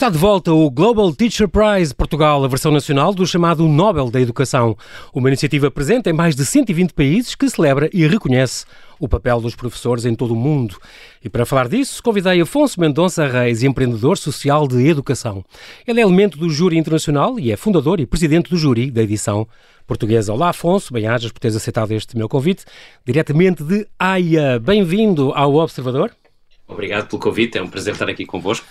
Está de volta o Global Teacher Prize Portugal, a versão nacional do chamado Nobel da Educação, uma iniciativa presente em mais de 120 países que celebra e reconhece o papel dos professores em todo o mundo. E para falar disso, convidei Afonso Mendonça Reis, empreendedor social de educação. Ele é elemento do Júri Internacional e é fundador e presidente do Júri da edição portuguesa. Olá, Afonso, bem-ajas por teres aceitado este meu convite, diretamente de Haia. Bem-vindo ao Observador. Obrigado pelo convite, é um prazer estar aqui convosco.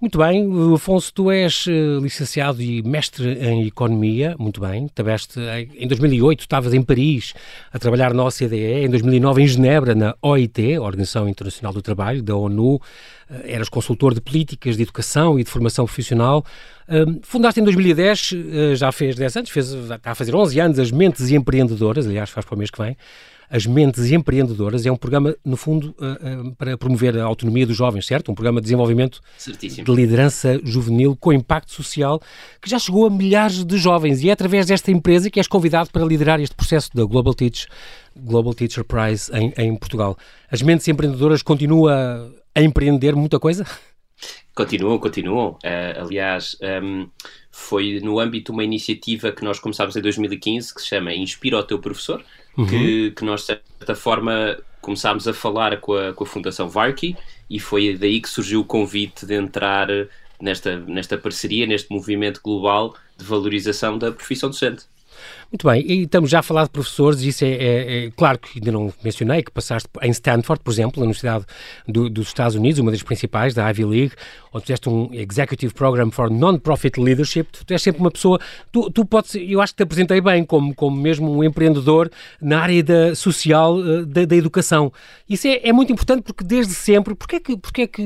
Muito bem, Afonso, tu és uh, licenciado e mestre em Economia, muito bem, tiveste, em 2008 estavas em Paris a trabalhar na OCDE, em 2009 em Genebra na OIT, Organização Internacional do Trabalho, da ONU, eras consultor de políticas de educação e de formação profissional, uh, fundaste em 2010, já fez 10 anos, fez, está a fazer 11 anos, as Mentes Empreendedoras, aliás faz para o mês que vem, as Mentes Empreendedoras é um programa, no fundo, para promover a autonomia dos jovens, certo? Um programa de desenvolvimento Certíssimo. de liderança juvenil com impacto social que já chegou a milhares de jovens e é através desta empresa que és convidado para liderar este processo da Global Teach, Global Teacher Prize em, em Portugal. As Mentes Empreendedoras continuam a empreender muita coisa? Continuam, continuam. Uh, aliás, um, ehm, foi no âmbito de uma iniciativa que nós começámos em 2015 que se chama Inspira o Teu Professor, uhum. que, que nós, de certa forma, começámos a falar com a, com a Fundação Varkey e foi daí que surgiu o convite de entrar nesta, nesta parceria, neste movimento global de valorização da profissão docente. Muito bem, e estamos já a falar de professores, isso é, é, é, claro que ainda não mencionei, que passaste em Stanford, por exemplo, na Universidade do, dos Estados Unidos, uma das principais, da Ivy League, onde fizeste um Executive Program for Non-Profit Leadership, tu és sempre uma pessoa, tu, tu podes, eu acho que te apresentei bem como, como mesmo um empreendedor na área da, social eh, da, da educação. Isso é, é, muito importante porque desde sempre, porque é que, porque é que,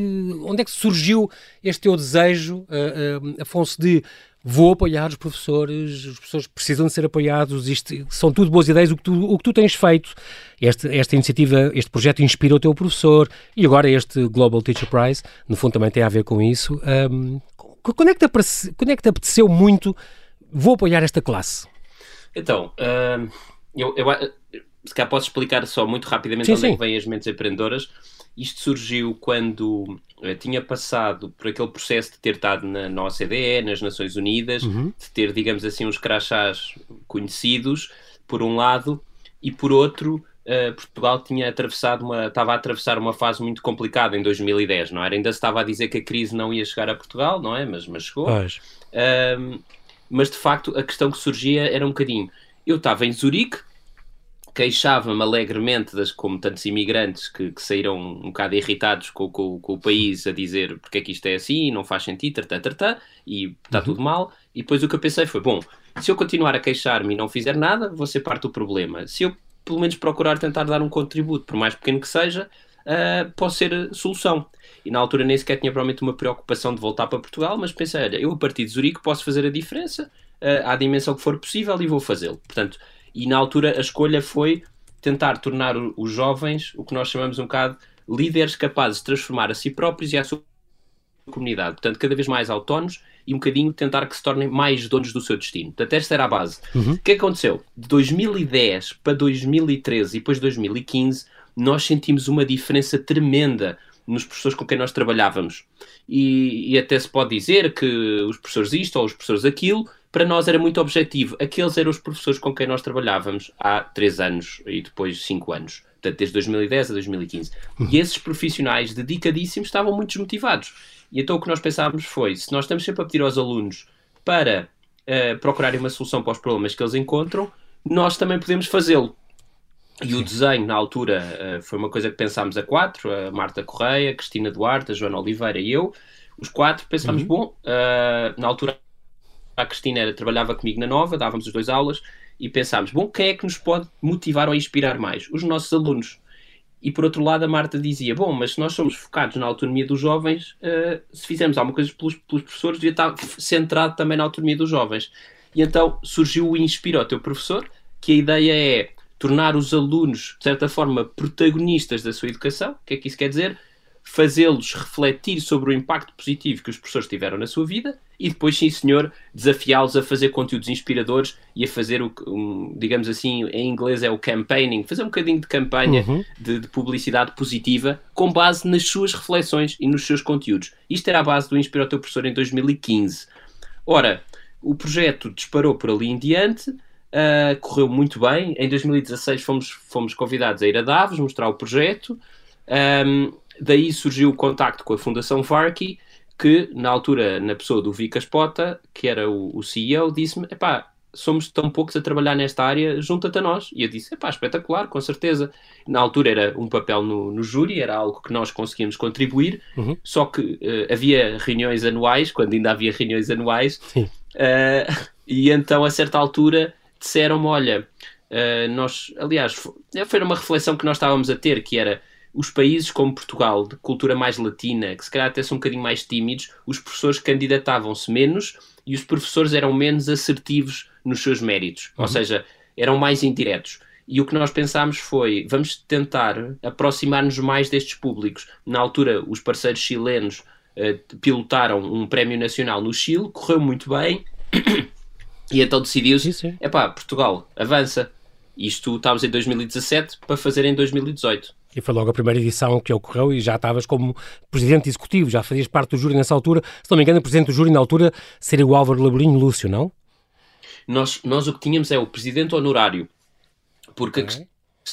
onde é que surgiu este teu desejo, uh, uh, Afonso, de vou apoiar os professores, os professores precisam de ser apoiados, isto, são tudo boas ideias, o que tu, o que tu tens feito. Este, esta iniciativa, este projeto inspira o teu professor e agora este Global Teacher Prize, no fundo também tem a ver com isso. Um, quando, é que te quando é que te apeteceu muito, vou apoiar esta classe? Então, eu, eu, se calhar posso explicar só muito rapidamente sim, onde sim. é que vêm as mentes empreendedoras. Isto surgiu quando uh, tinha passado por aquele processo de ter estado na, na OCDE, nas Nações Unidas, uhum. de ter, digamos assim, uns crachás conhecidos, por um lado, e por outro, uh, Portugal tinha atravessado uma, estava a atravessar uma fase muito complicada em 2010, não era? Ainda se estava a dizer que a crise não ia chegar a Portugal, não é? Mas, mas chegou. Uh, mas de facto a questão que surgia era um bocadinho. Eu estava em Zurique, queixava-me alegremente, das, como tantos imigrantes que, que saíram um bocado irritados com, com, com, o país a dizer porque é que isto é assim, não faz sentido, tartá, tartá, e está uhum. tudo mal. E depois o que eu pensei foi: bom, se eu continuar a queixar-me e não fizer nada, vou ser parte do problema. Se eu pelo menos procurar tentar dar um contributo, por mais pequeno que seja, uh, posso ser solução. E na altura nem sequer tinha provavelmente uma preocupação de voltar para Portugal, mas pensei: olha, eu a partir de Zurique posso fazer a diferença uh, à dimensão que for possível e vou fazê-lo. Portanto e na altura a escolha foi tentar tornar os jovens, o que nós chamamos um bocado, líderes capazes de transformar a si próprios e a sua comunidade. Portanto, cada vez mais autónomos e um bocadinho tentar que se tornem mais donos do seu destino. Portanto, esta era a base. Uhum. O que aconteceu? De 2010 para 2013 e depois 2015, nós sentimos uma diferença tremenda nos professores com quem nós trabalhávamos. E, e até se pode dizer que os professores isto ou os professores aquilo, para nós era muito objetivo. Aqueles eram os professores com quem nós trabalhávamos há três anos e depois cinco anos. Portanto, desde 2010 a 2015. E esses profissionais dedicadíssimos estavam muito desmotivados. E então o que nós pensávamos foi: se nós estamos sempre a pedir aos alunos para uh, procurarem uma solução para os problemas que eles encontram, nós também podemos fazê-lo. E o desenho, na altura, uh, foi uma coisa que pensámos a quatro: a Marta Correia, a Cristina Duarte, a Joana Oliveira e eu. Os quatro pensámos: uhum. bom, uh, na altura a Cristina era, trabalhava comigo na Nova, dávamos as duas aulas e pensámos, bom, quem é que nos pode motivar ou inspirar mais? Os nossos alunos. E por outro lado, a Marta dizia: Bom, mas se nós somos focados na autonomia dos jovens, uh, se fizermos alguma coisa pelos, pelos, professores, devia estar centrado também na autonomia dos jovens. E então surgiu o Inspira o teu professor, que a ideia é tornar os alunos, de certa forma, protagonistas da sua educação. O que é que isso quer dizer? Fazê-los refletir sobre o impacto positivo que os professores tiveram na sua vida e depois, sim senhor, desafiá-los a fazer conteúdos inspiradores e a fazer o um, digamos assim, em inglês é o campaigning, fazer um bocadinho de campanha uhum. de, de, publicidade positiva com base nas suas reflexões e nos seus conteúdos. Isto era a base do Inspira o Teu Professor em 2015. Ora, o projeto disparou por ali em diante, uh, correu muito bem. Em 2016 fomos, fomos convidados a ir a Davos mostrar o projeto. Um, daí surgiu o contacto com a Fundação Varky, que na altura, na pessoa do Vicas Pota, que era o, o CEO, disse-me: epá, somos tão poucos a trabalhar nesta área, junta-te a nós. E eu disse: epá, espetacular, com certeza. Na altura era um papel no, no júri, era algo que nós conseguíamos contribuir, uhum. só que uh, havia reuniões anuais, quando ainda havia reuniões anuais, uh, e então a certa altura disseram-me: olha. Uh, nós, aliás, foi uma reflexão que nós estávamos a ter, que era os países como Portugal, de cultura mais latina, que se calhar até são um bocadinho mais tímidos, os professores candidatavam-se menos e os professores eram menos assertivos nos seus méritos, uhum. ou seja, eram mais indiretos. E o que nós pensámos foi: vamos tentar aproximar-nos mais destes públicos. Na altura, os parceiros chilenos uh, pilotaram um prémio nacional no Chile, correu muito bem, e então decidiu-se: é pá, Portugal, avança. Isto estávamos em 2017 para fazer em 2018. E foi logo a primeira edição que ocorreu e já estavas como presidente executivo, já fazias parte do júri nessa altura. Se não me engano, o presidente do júri na altura seria o Álvaro Laborinho Lúcio, não? Nós, nós o que tínhamos é o presidente honorário. Porque okay.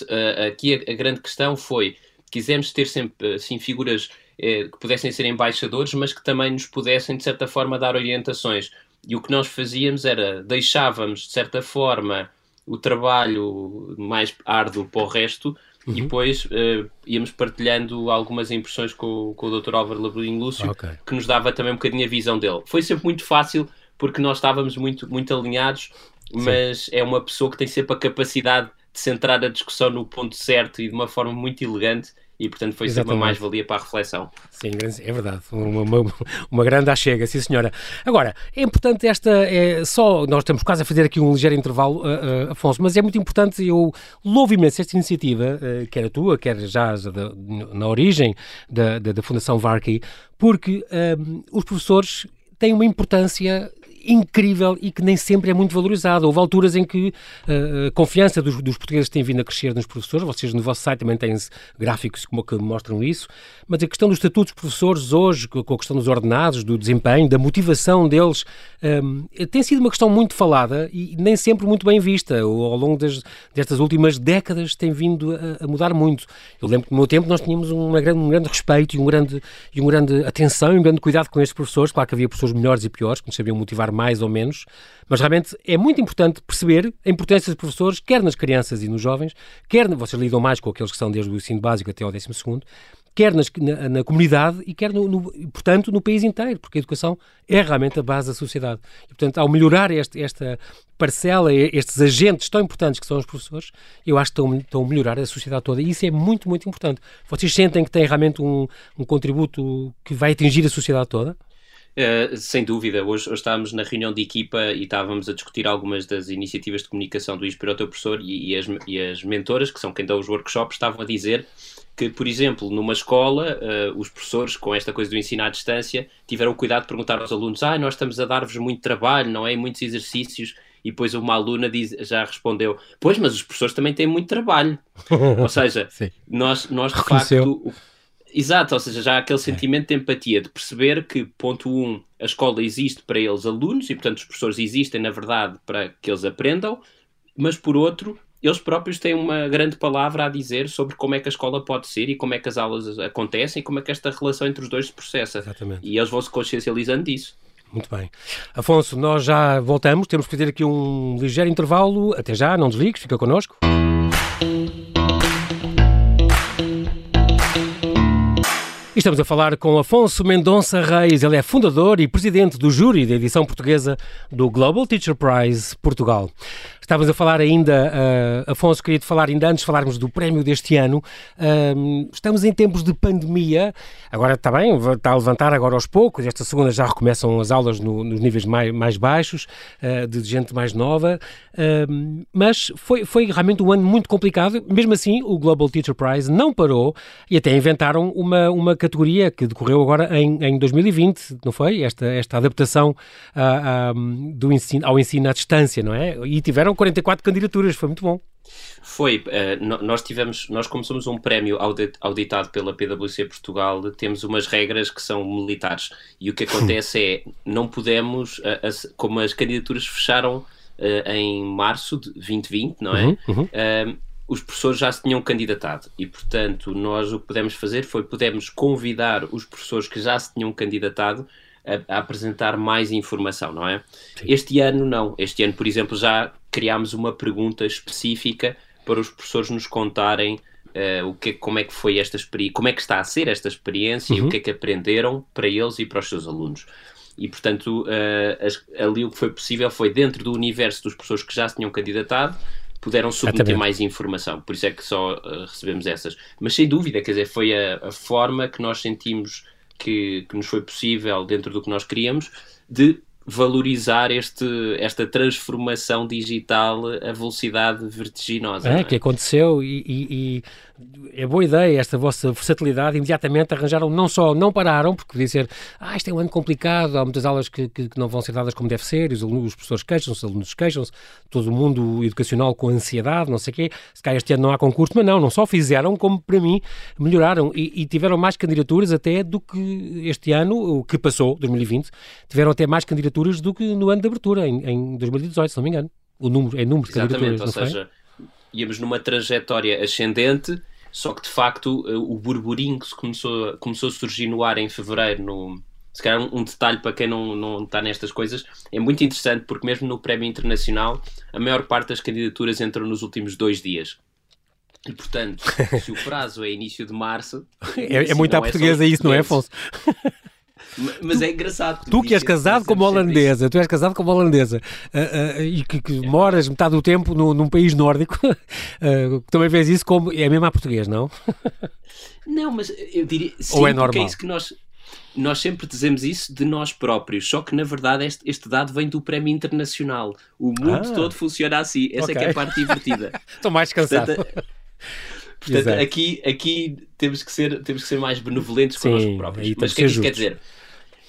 a, aqui a, a, grande questão foi quisemos ter sempre assim, figuras eh, que pudessem ser embaixadores, mas que também nos pudessem, de certa forma, dar orientações. E o que nós fazíamos era deixávamos, de certa forma, o trabalho mais árduo para o resto, Uhum. E depois uh, íamos partilhando algumas impressões com, com o Dr. Álvaro Laborinho Lúcio, okay. que nos dava também um bocadinho a visão dele. Foi sempre muito fácil, porque nós estávamos muito, muito alinhados, mas Sim. é uma pessoa que tem sempre a capacidade de centrar a discussão no ponto certo e de uma forma muito elegante e portanto foi sempre uma mais-valia para a reflexão. Sim, é verdade, uma, uma, uma grande achega, sim senhora. Agora, é importante esta, é, só, nós estamos quase a fazer aqui um ligeiro intervalo, uh, uh, Afonso, mas é muito importante, eu louvo imenso esta iniciativa, uh, quer a tua, quer já da, na origem da, da, da Fundação Varkey, porque os professores têm uma importância incrível e que nem sempre é muito valorizado. Houve alturas em que uh, a confiança dos, dos, portugueses tem vindo a crescer nos professores, vocês no vosso site também têm gráficos como que mostram isso, mas a questão dos estatutos dos professores hoje, com a questão dos ordenados, do desempenho, da motivação deles, um, eh, tem sido uma questão muito falada e nem sempre muito bem vista. Ao longo das, destas últimas décadas tem vindo a, a, mudar muito. Eu lembro que no meu tempo nós tínhamos uma grande, um grande respeito e um grande, e um grande atenção e um grande cuidado com estes professores. Claro que havia professores melhores e piores, que nos sabiam motivar mais ou menos, mas realmente é muito importante perceber a importância dos professores, quer nas crianças e nos jovens, quer, vocês lidam mais com aqueles que são desde o ensino básico até ao décimo segundo, quer nas, na, na, comunidade e quer, no, no, portanto, no país inteiro, porque a educação é realmente a base da sociedade. E, portanto, ao melhorar este, esta parcela, estes agentes tão importantes que são os professores, eu acho que estão, estão a melhorar a sociedade toda. E isso é muito, muito importante. Vocês sentem que têm realmente um, um contributo que vai atingir a sociedade toda? Uh, sem dúvida, hoje, hoje, estávamos na reunião de equipa e estávamos a discutir algumas das iniciativas de comunicação do Inspira o Teu Professor e, e, as, e as mentoras, que são quem dá os workshops, estavam a dizer que, por exemplo, numa escola, uh, os professores, com esta coisa do ensino à distância, tiveram cuidado de perguntar aos alunos: ah, nós estamos a dar-vos muito trabalho, não é? Muitos exercícios. E depois uma aluna diz, já respondeu: Pois, mas os professores também têm muito trabalho. ou seja, nós, nós de Reconheceu. facto. Exato, ou seja, já há aquele sentimento de empatia, de perceber que, ponto um, a escola existe para eles alunos e, portanto, os professores existem, na verdade, para que eles aprendam, mas, por outro, eles próprios têm uma grande palavra a dizer sobre como é que a escola pode ser e como é que as aulas acontecem e como é que esta relação entre os dois se processa. Exatamente. E eles vão se consciencializando disso. Muito bem. Afonso, nós já voltamos, temos que fazer aqui um ligeiro intervalo. Até já, não desligues, fica connosco. Estamos a falar com Afonso Mendonça Reis. Ele é fundador e presidente do júri da edição portuguesa do Global Teacher Prize Portugal. Estávamos a falar ainda, uh, Afonso, queria te falar ainda antes de falarmos do prémio deste ano. Uh, estamos em tempos de pandemia, agora está bem, está a levantar agora aos poucos, esta segunda já recomeçam as aulas no, nos níveis mais, mais baixos, uh, de gente mais nova, mas foi, foi realmente um ano muito complicado. Mesmo assim, o Global Teacher Prize não parou e até inventaram uma, uma categoria que decorreu agora em, em 2020, não foi? Esta, esta adaptação do ensino, ao ensino à distância, não é? E tiveram 44 candidaturas, foi muito bom. Foi, uh, nós tivemos, nós como somos um prémio auditado pela PwC Portugal, temos umas regras que são militares e o que acontece é, não podemos, uh, as, como as candidaturas fecharam uh, em março de 2020, não é? Uhum, uhum. os professores já se tinham candidatado e, portanto, nós o que pudemos fazer foi, pudemos convidar os professores que já se tinham candidatado a, a apresentar mais informação, não é? Sim. Este ano não. Este ano, por exemplo, já criámos uma pergunta específica para os professores nos contarem uh, o que, como é que foi esta experiência, como é que está a ser esta experiência uhum. e o uhum. que é que aprenderam para eles e para os seus alunos. E, portanto, uh, as, ali o que foi possível foi, dentro do universo dos professores que já se tinham candidatado, puderam submeter Exatamente. mais informação. Por isso é que só uh, recebemos essas. Mas, sem dúvida, quer dizer, foi a, a forma que nós sentimos que, que nos foi possível, dentro do que nós queríamos, de valorizar este, esta transformação digital a velocidade vertiginosa. É, é? que aconteceu e, e, e, é boa ideia esta vossa versatilidade. Imediatamente arranjaram, não só não pararam, porque podia ser, ah, isto é um ano complicado, há muitas aulas que, que, que não vão ser dadas como deve ser, os, alunos, os professores queixam-se, os alunos queixam-se, todo o mundo educacional com ansiedade, não sei o quê. Se calhar este ano não há concurso, mas não, não só fizeram, como para mim melhoraram e, e tiveram mais candidaturas até do que este ano, o que passou, 2020, tiveram até mais candidaturas candidaturas do que no ano de abertura, em, em 2018, se não me engano. O número, é número de Exatamente, candidaturas. Ou seja, íamos numa trajetória ascendente, só que de facto eh, o burburinho que começou, começou a surgir no ar em fevereiro, no, se calhar um, detalhe para quem não, não está nestas coisas, é muito interessante porque mesmo no prémio internacional a maior parte das candidaturas entram nos últimos dois dias. E portanto, se o prazo é início de março. é, é muito à é portuguesa isso, não é, Afonso? Mas tu, é engraçado. Tu, que és casado com uma holandesa, tu és casado com uma holandesa uh, uh, e que, que, moras metade do tempo no, num país nórdico, uh, também vês isso como. É mesmo a português, não? não, mas eu diria. Sim, Ou é normal? é isso que nós. Nós sempre dizemos isso de nós próprios, só que na verdade este, este dado vem do prémio internacional. O mundo ah, todo funciona assim. Essa okay. é que é a parte divertida. Estou mais cansado. Portanto, Portanto, aqui, aqui temos, que ser, temos que ser mais benevolentes Sim, connosco próprios. Mas o que é que isso quer dizer?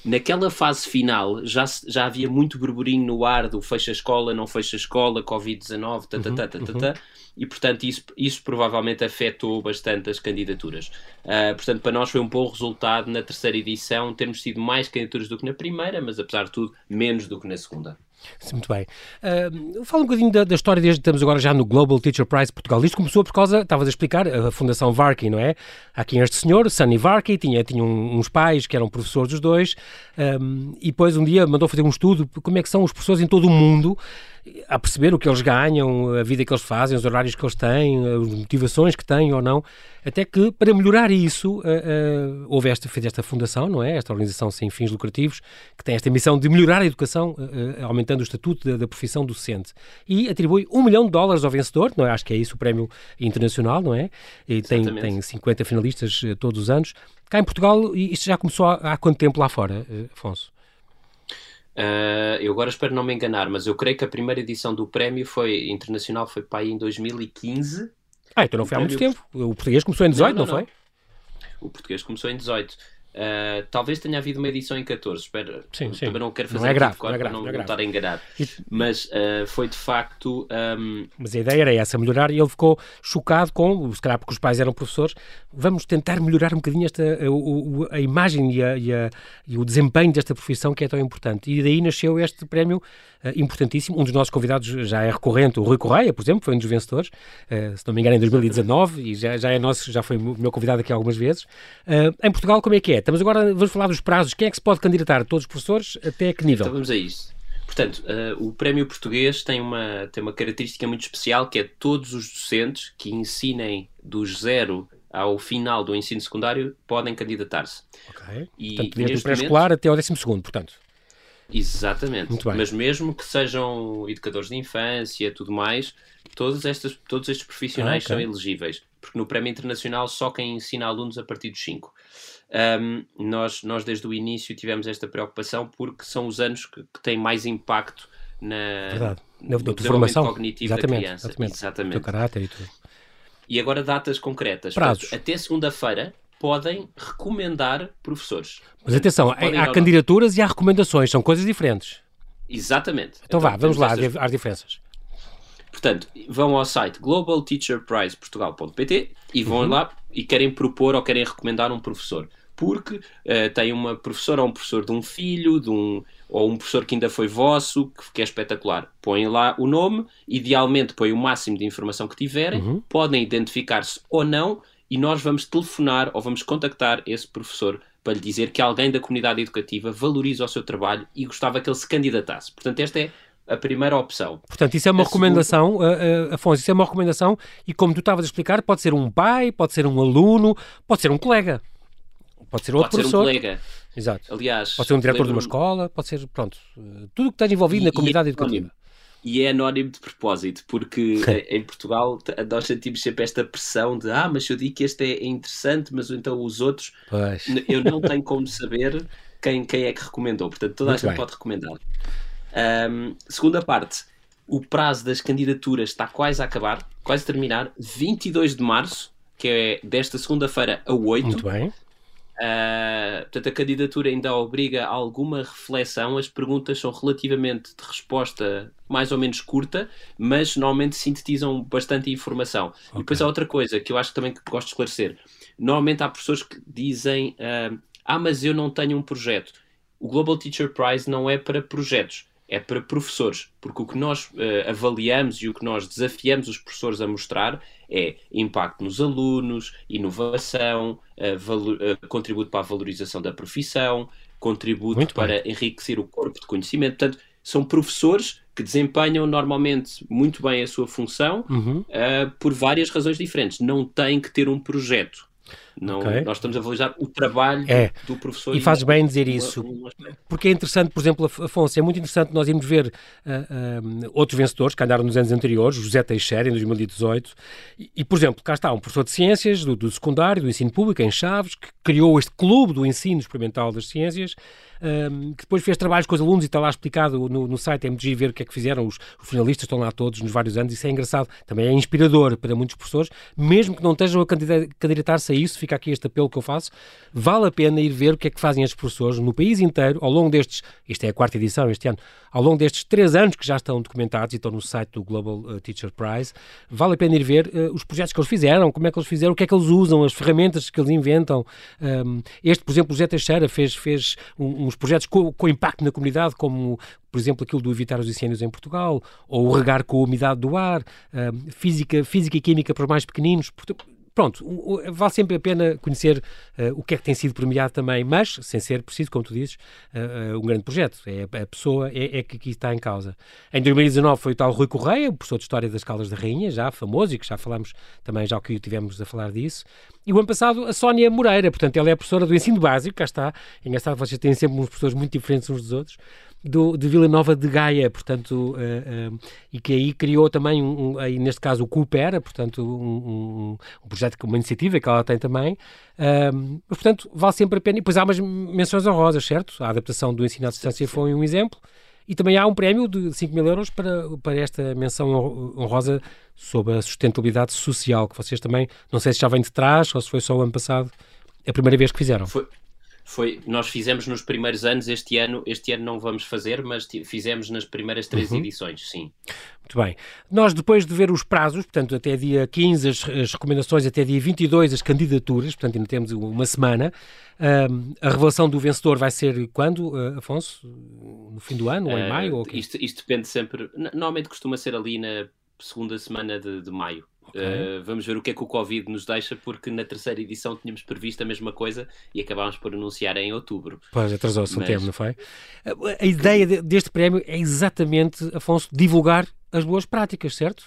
Naquela fase final já, já havia muito burburinho no ar do fecha a escola, não fecha a escola, Covid-19, ta, ta, ta, ta, ta, ta, e portanto isso, isso provavelmente afetou bastante as candidaturas. Uh, portanto, para nós foi um bom resultado na terceira edição termos tido mais candidaturas do que na primeira, mas apesar de tudo, menos do que na segunda. Sim, muito bem. Uh, fala um bocadinho da, da, história desde estamos agora já no Global Teacher Prize Portugal. Isto começou por causa, estavas a explicar, a Fundação Varkey, não é? Há aqui este senhor, Sunny Varkey, tinha, tinha uns pais que eram professores dos dois, um, e depois um dia mandou fazer um estudo como é que são os professores em todo o mundo a perceber o que eles ganham, a vida que eles fazem, os horários que eles têm, as motivações que têm ou não, até que para melhorar isso uh, uh, houve esta, fez esta fundação, não é? Esta organização sem fins lucrativos que tem esta missão de melhorar a educação, uh, aumentando o estatuto da, da, profissão docente e atribui um milhão de dólares ao vencedor, não é? Acho que é isso o prémio internacional, não é? E tem, tem 50 finalistas todos os anos. Cá em Portugal, isto já começou há, há quanto tempo lá fora, Afonso? Uh, eu agora espero não me enganar, mas eu creio que a primeira edição do prémio foi internacional foi para aí em 2015. Ah, então não foi há muito tempo. O português começou em 18, não, não, não, não foi? O português começou em 18. Uh, talvez tenha havido uma edição em 14, espera, sim, sim. também não quero fazer não é grave, não, é grave, não, não, é estar a enganar, mas uh, foi de facto. Um... Mas a ideia era essa, melhorar, e ele ficou chocado com, se calhar porque os pais eram professores, vamos tentar melhorar um bocadinho esta, a, a, a imagem e, a, e, e, o desempenho desta profissão que é tão importante. E daí nasceu este prémio uh, importantíssimo. Um dos nossos convidados já é recorrente, o Rui Correia, por exemplo, foi um dos vencedores, se não me engano, em 2019, e já, já é nosso, já foi meu convidado aqui algumas vezes. em Portugal, como é que é? Estamos agora, vamos falar dos prazos. Quem é que se pode candidatar? Todos os professores? Até que nível? Então vamos a isso. Portanto, uh, o Prémio Português tem uma, tem uma característica muito especial que é todos os docentes que ensinem dos zero ao final do ensino secundário podem candidatar-se. Ok. E, portanto, desde o pré-escolar até ao décimo segundo, portanto. Exatamente. Mas mesmo que sejam educadores de infância, tudo mais, todos, estas, todos estes profissionais ah, okay. são elegíveis, porque no Prémio Internacional só quem ensina alunos a partir dos 5. Um, nós, nós, desde o início, tivemos esta preocupação porque são os anos que, que têm mais impacto na, Verdade. na, na formação cognitivo exatamente, da criança. Exatamente. exatamente. O caráter e tudo. E agora datas concretas. Prazos. Portanto, até segunda-feira podem recomendar professores. Mas atenção, há, há candidaturas e há recomendações, são coisas diferentes. Exatamente. Então, então vá, vamos lá essas... às diferenças. Portanto, vão ao site globalteacherprizeportugal.pt e vão uhum. lá e querem propor ou querem recomendar um professor. Porque uh, tem uma professora ou um professor de um filho, de um, ou um professor que ainda foi vosso, que, que é espetacular. Põem lá o nome, idealmente põem o máximo de informação que tiverem, uhum. podem identificar-se ou não, e nós vamos telefonar ou vamos contactar esse professor para lhe dizer que alguém da comunidade educativa valoriza o seu trabalho e gostava que ele se candidatasse. Portanto, esta é a primeira opção. Portanto, isso é uma a recomendação, segunda... uh, uh, Afonso, isso é uma recomendação e como tu estavas a explicar, pode ser um pai, pode ser um aluno, pode ser um colega, pode ser outro pode professor. Ser um colega. Exato. Aliás, pode ser um diretor de uma escola, pode ser, pronto, uh, tudo que esteja envolvido e, na comunidade e educativa. E é anónimo de propósito, porque em Portugal nós sentimos sempre esta pressão de ah, mas eu digo que este é interessante, mas então os outros pois. eu não tenho como saber quem, quem é que recomendou. Portanto, toda Muito a gente bem. pode recomendar. Um, segunda parte, o prazo das candidaturas está quase a acabar, quase a terminar, 22 de março, que é desta segunda-feira a 8. Muito bem. Uh, portanto, a candidatura ainda obriga a alguma reflexão. As perguntas são relativamente de resposta mais ou menos curta, mas normalmente sintetizam bastante informação. Okay. E depois há outra coisa que eu acho que também que gosto de esclarecer. Normalmente há pessoas que dizem: uh, Ah, mas eu não tenho um projeto. O Global Teacher Prize não é para projetos é para professores, porque o que nós uh, avaliamos e o que nós desafiamos os professores a mostrar é impacto nos alunos, inovação, uh, valor, uh, contributo para a valorização da profissão, contributo Muito para bem. enriquecer o corpo de conhecimento. Portanto, são professores que desempenham normalmente muito bem a sua função uhum. por várias razões diferentes. Não têm que ter um projeto. Não, okay. Nós estamos a valorizar o trabalho é. do professor. E fazes bem dizer isso, porque é interessante, por exemplo, Afonso, é muito interessante nós irmos ver uh, uh, outros vencedores que andaram nos anos anteriores, José Teixeira, em 2018, e, e por exemplo, cá está um professor de ciências do, do secundário, do ensino público, em Chaves, que criou este clube do ensino experimental das ciências, um, que depois fez trabalhos com os alunos e está lá explicado no, no site MG ver o que é que fizeram os, os, finalistas, estão lá todos nos vários anos, isso é engraçado, também é inspirador para muitos professores, mesmo que não estejam a candidatar-se a isso, fica aqui este apelo que eu faço, vale a pena ir ver o que é que fazem estes professores no país inteiro, ao longo destes, isto é a quarta edição este ano, ao longo destes três anos que já estão documentados e estão no site do Global uh, Teacher Prize, vale a pena ir ver uh, os projetos que eles fizeram, como é que eles fizeram, o que é que eles usam, as ferramentas que eles inventam. Um, este, por exemplo, o José Teixeira fez, fez um, uns projetos com, com impacto na comunidade, como por exemplo, aquilo do evitar os incêndios em Portugal, ou o regar com a umidade do ar, física, física e química para os mais pequeninos. Pronto, vale sempre a pena conhecer uh, o que é que tem sido premiado também, mas sem ser preciso, como tu dizes, uh, uh, um grande projeto. É, a pessoa é, é, que aqui está em causa. Em 2019 foi o tal Rui Correia, o professor de História das Caldas da Rainha, já famoso e que já falamos também, já que tivemos a falar disso. E o ano passado a Sónia Moreira, portanto, ela é professora do ensino básico, cá está. É engraçado, vocês têm sempre uns professores muito diferentes uns dos outros do, de Vila Nova de Gaia, portanto, uh, uh, e que aí criou também, um, um, aí neste caso, o Coopera, portanto, um, um, projeto, uma iniciativa que ela tem também, uh, mas, portanto, vale sempre a pena. E depois há umas menções honrosas, certo? A adaptação do ensino à distância foi um exemplo, e também há um prémio de 5 mil euros para, para esta menção honrosa sobre a sustentabilidade social, que vocês também, não sei se já vem de trás ou se foi só o ano passado, a primeira vez que fizeram. Foi, foi, nós fizemos nos primeiros anos, este ano, este ano não vamos fazer, mas fizemos nas primeiras três uhum. edições, sim. Muito bem. Nós, depois de ver os prazos, portanto, até dia 15 as, as recomendações, até dia 22 as candidaturas, portanto, ainda temos uma semana. Um, a revelação do vencedor vai ser quando, uh, Afonso? No fim do ano, ou em uh, maio? Ou isto, isto depende sempre. Normalmente costuma ser ali na segunda semana de, de maio. Okay. Uh, vamos ver o que é que o Covid nos deixa, porque na terceira edição tínhamos previsto a mesma coisa e acabámos por anunciar em outubro. Pois, atrasou-se Mas... um tempo, não foi? A ideia deste prémio é exatamente, Afonso, divulgar as boas práticas, certo?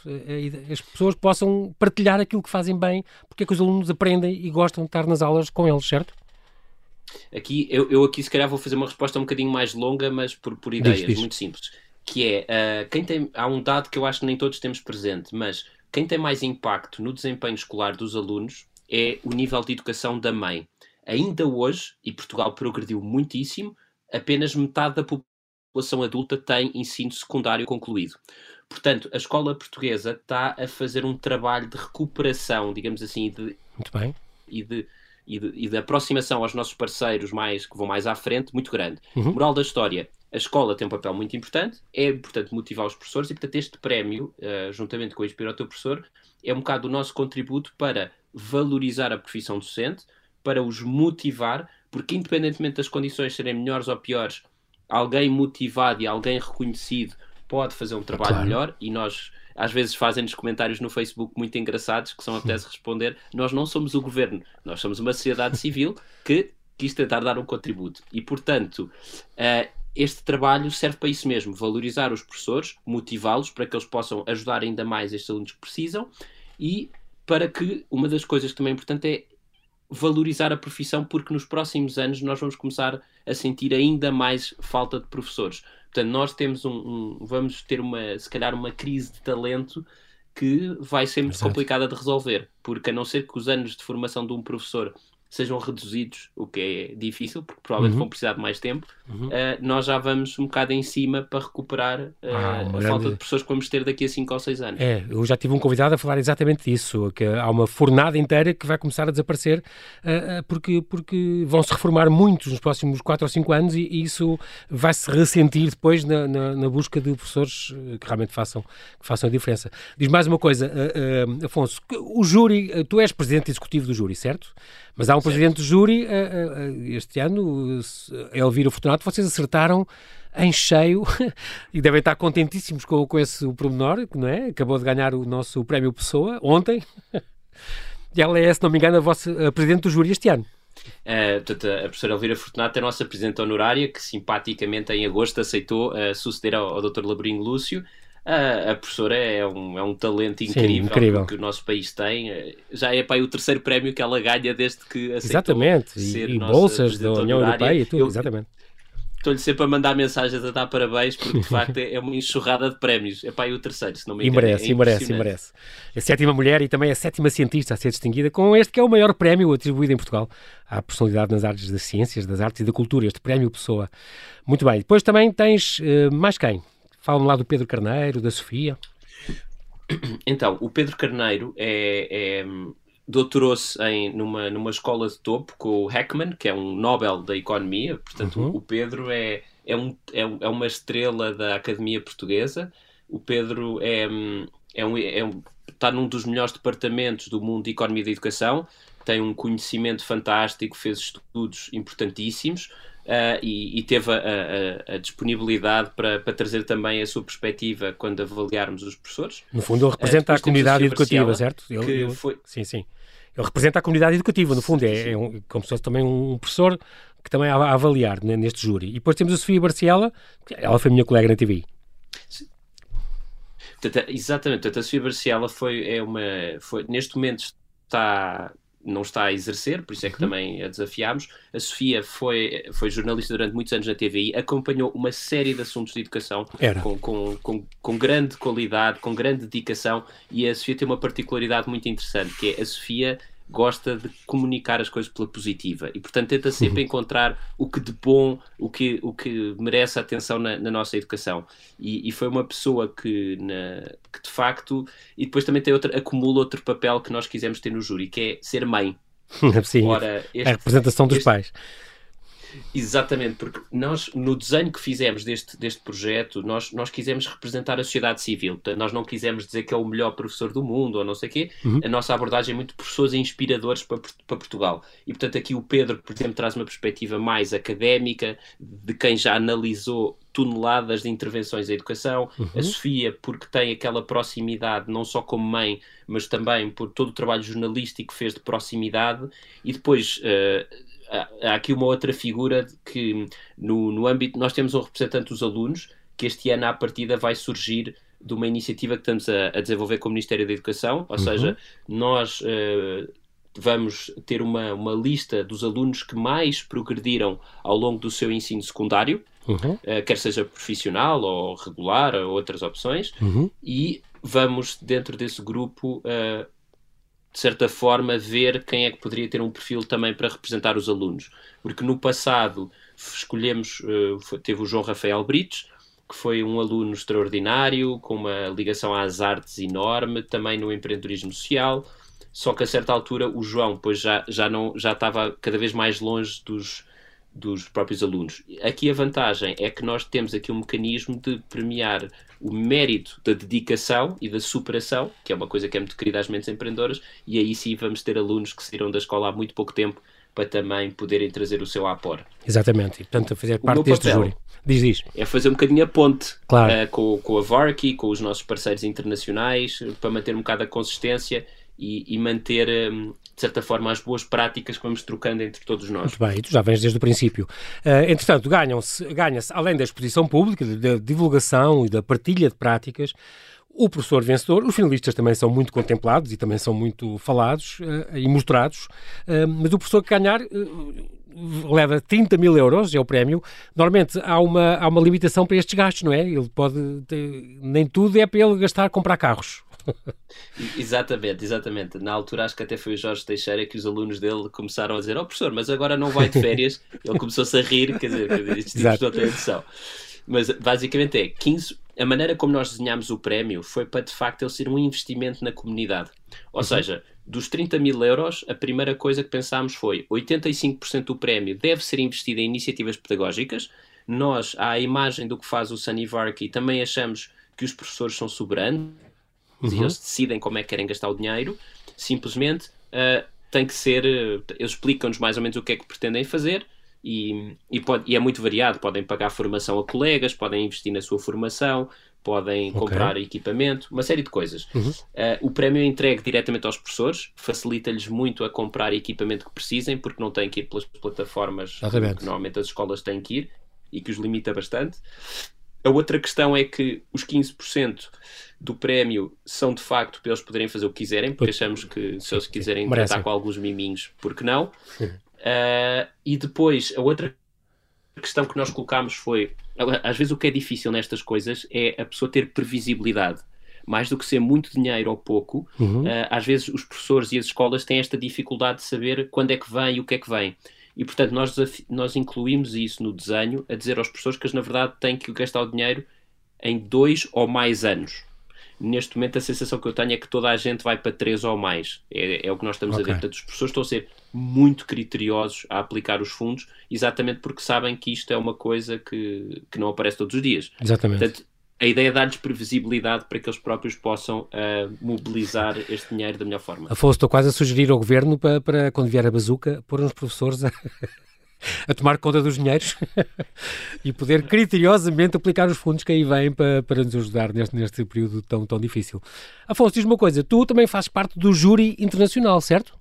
As pessoas possam partilhar aquilo que fazem bem, porque é que os alunos aprendem e gostam de estar nas aulas com eles, certo? Aqui, eu, eu aqui se calhar vou fazer uma resposta um bocadinho mais longa, mas por, por ideias, diz, diz. muito simples. Que é, uh, quem tem, há um dado que eu acho que nem todos temos presente, mas quem tem mais impacto no desempenho escolar dos alunos é o nível de educação da mãe. Ainda hoje, e Portugal progrediu muitíssimo, apenas metade da população adulta tem ensino secundário concluído. Portanto, a escola portuguesa está a fazer um trabalho de recuperação, digamos assim, de, muito bem. E de, e de, e de aproximação aos nossos parceiros mais que vão mais à frente, muito grande. Uhum. Moral da história: a escola tem um papel muito importante, é importante motivar os professores e, portanto, este prémio, uh, juntamente com o Inspira o Teu Professor, é um bocado o nosso contributo para valorizar a profissão docente, para os motivar, porque, independentemente das condições serem melhores ou piores, alguém motivado e alguém reconhecido pode fazer um trabalho claro. melhor e nós às vezes fazem-nos comentários no Facebook muito engraçados que são apetece responder. Nós não somos o governo, nós somos uma sociedade civil que quis tentar dar um contributo. E portanto uh, este trabalho serve para isso mesmo, valorizar os professores, motivá-los para que eles possam ajudar ainda mais estes alunos que precisam e para que uma das coisas que também é importante é valorizar a profissão porque nos próximos anos nós vamos começar a sentir ainda mais falta de professores. Portanto, nós temos um, um, vamos ter uma, se calhar, uma crise de talento que vai ser muito Exato. complicada de resolver, porque a não ser que os anos de formação de um professor sejam reduzidos, o que é difícil, porque provavelmente uhum. vão precisar de mais tempo, uhum. uh, nós já vamos um bocado em cima para recuperar uh, ah, a grande... falta de pessoas que vamos ter daqui a 5 ou 6 anos. É, eu já tive um convidado a falar exatamente disso, que há uma fornada inteira que vai começar a desaparecer uh, porque, porque vão se reformar muitos nos próximos 4 ou 5 anos e, e isso vai se ressentir depois na, na, na, busca de professores que realmente façam, que façam a diferença. Diz mais uma coisa, Afonso, o júri, tu és presidente executivo do júri, certo? Mas há um presidente do júri, este ano, Elvira Fortunato, vocês acertaram em cheio e devem estar contentíssimos com, com esse pormenor, não é? Acabou de ganhar o nosso prémio Pessoa ontem. E ela é, se não me engano, a vossa a presidente do júri este ano. Uh, portanto, a professora Elvira Fortunato é a nossa presidente honorária, que simpaticamente em agosto aceitou uh, suceder ao, ao Dr. Labrinho Lúcio a, a professora é um, é um talento incrível, Sim, incrível. que o nosso país tem. Já é para o terceiro prémio que ela ganha desde que aceitou Exatamente, ser e, e bolsas da União Europeia e tudo, Eu, exatamente. Estou-lhe sempre a mandar mensagens a dar parabéns, porque de facto é uma enxurrada de prémios. É para o terceiro, se não me engano. E merece, é e merece, e merece. A sétima mulher e também a sétima cientista a ser distinguida com este que é o maior prémio atribuído em Portugal à personalidade nas áreas das ciências, das artes e da cultura, este prémio Pessoa. Muito bem. Depois também tens uh, mais quem? Fala-me lá do Pedro Carneiro, da Sofia. Então, o Pedro Carneiro é, é doutorou-se numa, numa escola de topo com o Heckman, que é um Nobel da Economia. Portanto, uhum. o Pedro é, é, um, é, é uma estrela da Academia Portuguesa. O Pedro é, é um, é um, está num dos melhores departamentos do mundo de Economia e de Educação. Tem um conhecimento fantástico, fez estudos importantíssimos uh, e, e, teve a, a, a disponibilidade para, para, trazer também a sua perspectiva quando avaliarmos os professores. No fundo, ele representa uh, a comunidade a educativa, certo? Ele, ele, foi... Sim, sim. Ele representa a comunidade educativa, no fundo, é, é um, como se fosse também um professor que também a, a avaliar né, neste júri. E depois temos a Sofia Barciela, ela foi minha colega na TV. Sim. exatamente, a Sofia Barciela foi, é uma, foi, neste momento está não está a exercer, por isso é que uhum. também a desafiámos. A Sofia foi, foi jornalista durante muitos anos na TVI, acompanhou uma série de assuntos de educação com, com, com, com, grande qualidade, com grande dedicação, e a Sofia tem uma particularidade muito interessante, que é a Sofia gosta de comunicar as coisas pela positiva. E portanto tenta sempre encontrar o que de bom, o que, o que merece atenção na, na nossa educação. E, e, foi uma pessoa que, na, que de facto e depois também tem outra, acumula outro papel que nós quisemos ter no júri que é ser mãe. Sim, Ora, este, a representação dos este, pais Exatamente, porque nós, no desenho que fizemos deste, deste projeto, nós, nós quisemos representar a sociedade civil. Nós não quisemos dizer que é o melhor professor do mundo ou não sei o quê. Uhum. A nossa abordagem é muito professores inspiradores para, para Portugal. E, portanto, aqui o Pedro, por exemplo, traz uma perspectiva mais académica, de quem já analisou toneladas de intervenções em educação. Uhum. A Sofia, porque tem aquela proximidade, não só como mãe, mas também por todo o trabalho jornalístico que fez de proximidade. E depois... Uh, há aqui uma outra figura que no, no âmbito, nós temos um representante dos alunos que este ano à partida vai surgir de uma iniciativa que estamos a, a desenvolver com o Ministério da Educação, ou uhum. seja, nós uh, vamos ter uma, uma lista dos alunos que mais progrediram ao longo do seu ensino secundário, uhum. uh, quer seja profissional ou regular, ou outras opções, uhum. e vamos, dentro desse grupo, uh, de certa forma, ver quem é que poderia ter um perfil também para representar os alunos. Porque no passado escolhemos, uh, teve o João Rafael Brites, que foi um aluno extraordinário, com uma ligação às artes enorme, também no empreendedorismo social só que a certa altura o João pois já, já, não, já estava cada vez mais longe dos, dos próprios alunos. Aqui a vantagem é que nós temos aqui um mecanismo de premiar o mérito da dedicação e da superação, que é uma coisa que é muito querida às mentes empreendedoras, e aí sim vamos ter alunos que saíram da escola há muito pouco tempo para também poderem trazer o seu apor. Exatamente, e portanto fazer parte deste júri. Diz, diz. É fazer um bocadinho a ponte claro. uh, com, com a VARKI, com os nossos parceiros internacionais, para manter um bocado a consistência e, e manter, hum, de certa forma, as boas práticas que vamos trocando entre todos nós. Muito bem, tu já vens desde o princípio. Uh, entretanto, ganha-se, ganha-se, além da exposição pública, da divulgação e da partilha de práticas, o professor vencedor, os finalistas também são muito contemplados e também são muito falados uh, e mostrados, uh, mas o professor que ganhar uh, leva 30 mil euros, é o prémio. Normalmente há uma, há uma limitação para estes gastos, não é? Ele pode, ter, nem tudo é para ele gastar, comprar carros. exatamente, exatamente. Na altura acho que até foi o Jorge Teixeira que os alunos dele começaram a dizer: Oh professor, mas agora não vai de férias. Ele começou-se a rir, quer dizer, estes tipos não têm noção. Mas basicamente é 15. A maneira como nós desenhámos o prémio foi para de facto ele ser um investimento na comunidade. Ou uhum. seja, dos 30 mil euros, a primeira coisa que pensámos foi 85% do prémio deve ser investido em iniciativas pedagógicas. Nós, à imagem do que faz o Sunny Varkey, também achamos que os professores são soberanos uhum. e eles decidem como é que querem gastar o dinheiro. Simplesmente uh, tem que ser. Uh, eles explicam-nos mais ou menos o que é que pretendem fazer e, e, pode, e, é muito variado. Podem pagar formação a colegas, podem investir na sua formação, podem okay. comprar equipamento, uma série de coisas. Uhum. Uh, o prémio é entregue diretamente aos professores, facilita-lhes muito a comprar equipamento que precisem, porque não têm que ir pelas plataformas Exatamente. que normalmente as escolas têm que ir e que os limita bastante. A outra questão é que os 15% do prémio são de facto para eles poderem fazer o que quiserem, porque achamos que se eles quiserem tratar com alguns miminhos, porque não? Uh, e depois, a outra questão que nós colocámos foi: às vezes o que é difícil nestas coisas é a pessoa ter previsibilidade. Mais do que ser muito dinheiro ou pouco, uhum. uh, às vezes os professores e as escolas têm esta dificuldade de saber quando é que vem e o que é que vem. E, portanto, nós, nós incluímos isso no desenho, a dizer aos professores que eles, na verdade, têm que gastar o dinheiro em dois ou mais anos. Neste momento, a sensação que eu tenho é que toda a gente vai para três ou mais. É, é o que nós estamos okay. a ver. Portanto, os professores estão a ser muito criteriosos a aplicar os fundos, exatamente porque sabem que isto é uma coisa que, que não aparece todos os dias. Exatamente. Portanto, a ideia é dar-lhes previsibilidade para que eles próprios possam uh, mobilizar este dinheiro da melhor forma. Afonso, estou quase a sugerir ao governo para, para quando vier a bazuca, pôr uns professores a, a tomar conta dos dinheiros e poder criteriosamente aplicar os fundos que aí vêm para, para nos ajudar neste, neste período tão, tão difícil. Afonso, diz uma coisa, tu também fazes parte do júri internacional, certo?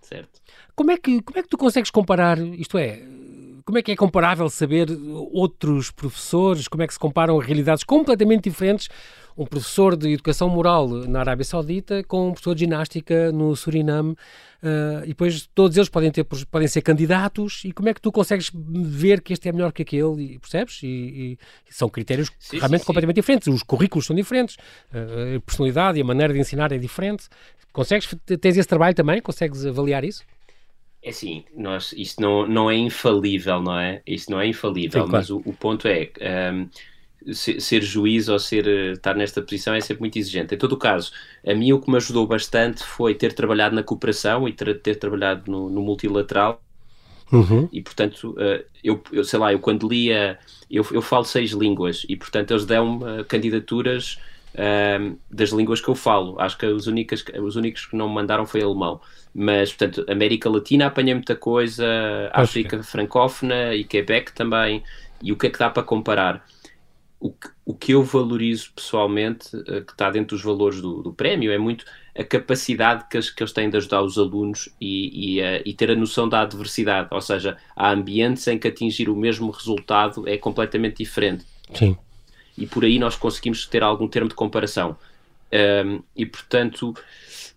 Certo. Como é que, como é que tu consegues comparar, isto é, como é que é comparável saber outros professores, como é que se comparam realidades completamente diferentes, um professor de educação moral na Arábia Saudita com um professor de ginástica no Suriname, uh, e depois todos eles podem, ter, podem ser candidatos, e como é que tu consegues ver que este é melhor que aquele, e, percebes? E, e são critérios sim, realmente sim, completamente sim. diferentes, os currículos são diferentes, uh, a personalidade e a maneira de ensinar é diferente. Consegues, tens esse trabalho também? Consegues avaliar isso? É assim, nós, isto não, não é infalível, não é? Isto não é infalível, Sim, claro. mas o, o, ponto é um, ser, ser, juiz ou ser, eh, estar nesta posição é sempre muito exigente. Em todo o caso, a mim o que me ajudou bastante foi ter trabalhado na cooperação e ter, ter trabalhado no, no multilateral. Uhum. E portanto, uh, eu, eu, sei lá, eu quando lia, eu, eu falo seis línguas e portanto eles dão-me candidaturas uh, das línguas que eu falo. Acho que os, únicas, os únicos que não me mandaram foi alemão. Mas, portanto, América Latina apanha muita coisa, África francófona e Quebec também. E o que é que dá para comparar? O que, o que eu valorizo pessoalmente, uh, que está dentro dos valores do, do prémio, é muito a capacidade que eles, que eles têm de ajudar os alunos e, e, uh, e, ter a noção da adversidade. Ou seja, há ambientes em que atingir o mesmo resultado é completamente diferente. Sim. E por aí nós conseguimos ter algum termo de comparação. Um, e, portanto,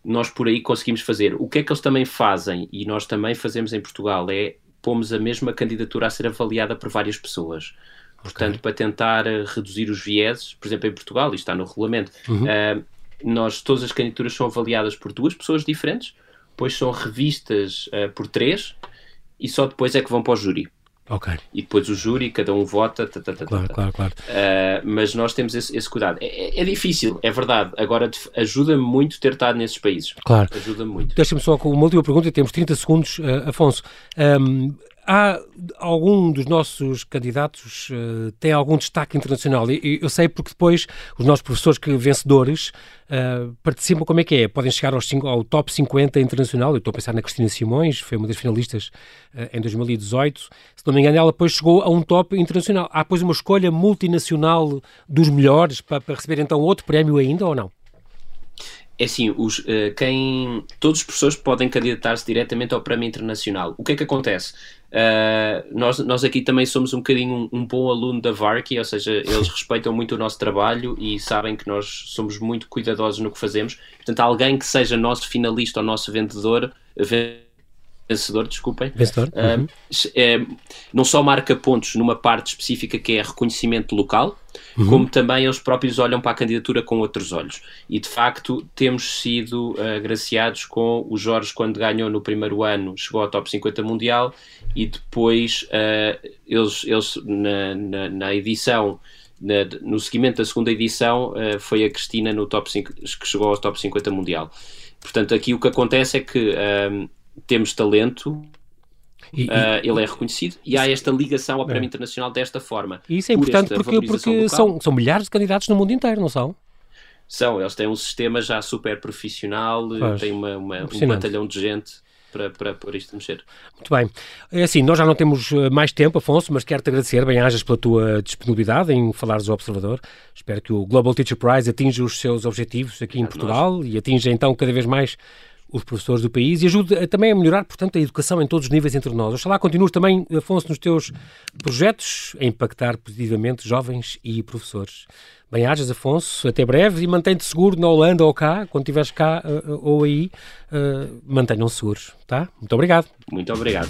nós por aí conseguimos fazer. O que é que eles também fazem, e nós também fazemos em Portugal, é pomos a mesma candidatura a ser avaliada por várias pessoas. Portanto, okay. para tentar uh, reduzir os vieses, por exemplo, em Portugal, isto está no regulamento, uhum. uh, nós, todas as candidaturas são avaliadas por duas pessoas diferentes, depois são revistas uh, por três, e só depois é que vão para o júri. Ok. E depois o júri, cada um vota. Tá, tá, tá, claro, claro, claro. Uh, mas nós temos esse, esse cuidado. É, é, difícil, é verdade. Agora ajuda-me muito ter estado nesses países. Claro. Ajuda-me muito. Deixa-me só com uma última pergunta, temos 30 segundos, uh, Afonso. Um, há algum dos nossos candidatos uh, tem algum destaque internacional? E, eu sei porque depois os nossos professores que vencedores uh, participam, como é que é? Podem chegar aos, ao top 50 internacional. Eu estou a pensar na Cristina Simões, foi uma das finalistas uh, em 2018. Se não me engano, ela depois chegou a um top internacional. Há depois uma escolha multinacional dos melhores para, para receber então outro prémio ainda ou não? É assim, os, uh, quem, todos os professores podem candidatar-se diretamente ao Prémio Internacional. O que é que acontece? Uh, nós, nós aqui também somos um bocadinho um, um bom aluno da VARC, ou seja, eles respeitam muito o nosso trabalho e sabem que nós somos muito cuidadosos no que fazemos. Portanto, alguém que seja nosso finalista ou nosso vendedor, vencedor, desculpem, vencedor. Uh, uhum. é, não só marca pontos numa parte específica que é reconhecimento local, uhum. como também eles próprios olham para a candidatura com outros olhos. E de facto temos sido uh, agraciados com o Jorge, quando ganhou no primeiro ano, chegou ao top 50 mundial e depois uh, eles, eles na, na, na edição. Na, no seguimento da segunda edição, foi a Cristina no top 5, que chegou ao top 50 mundial. Portanto, aqui o que acontece é que temos talento, e, uh, ele é reconhecido e há esta ligação ao. Prémio é. Internacional desta forma. E isso é importante porque, porque são, são milhares de candidatos no mundo inteiro, não são? São, eles têm um sistema já super profissional, Faz. têm uma, uma um batalhão de gente para, para pôr isto mexer. Muito bem. É assim, nós já não temos eh, mais tempo, Afonso, mas quero-te agradecer, bem-ajas, pela tua disponibilidade em falares ao Observador. Espero que o Global Teacher Prize atinja os seus objetivos aqui em Portugal nós. e atinja então cada vez mais os professores do país e ajude também a melhorar, portanto, a educação em todos os níveis entre nós. Oxalá continues também, Afonso, nos teus projetos a impactar positivamente jovens e professores. Bem-ajas, Afonso, até breve e mantém-te seguro na Holanda ou cá, quando estiveres cá uh, ou aí, uh, mantenham-se seguros, tá? Muito obrigado. Muito obrigado.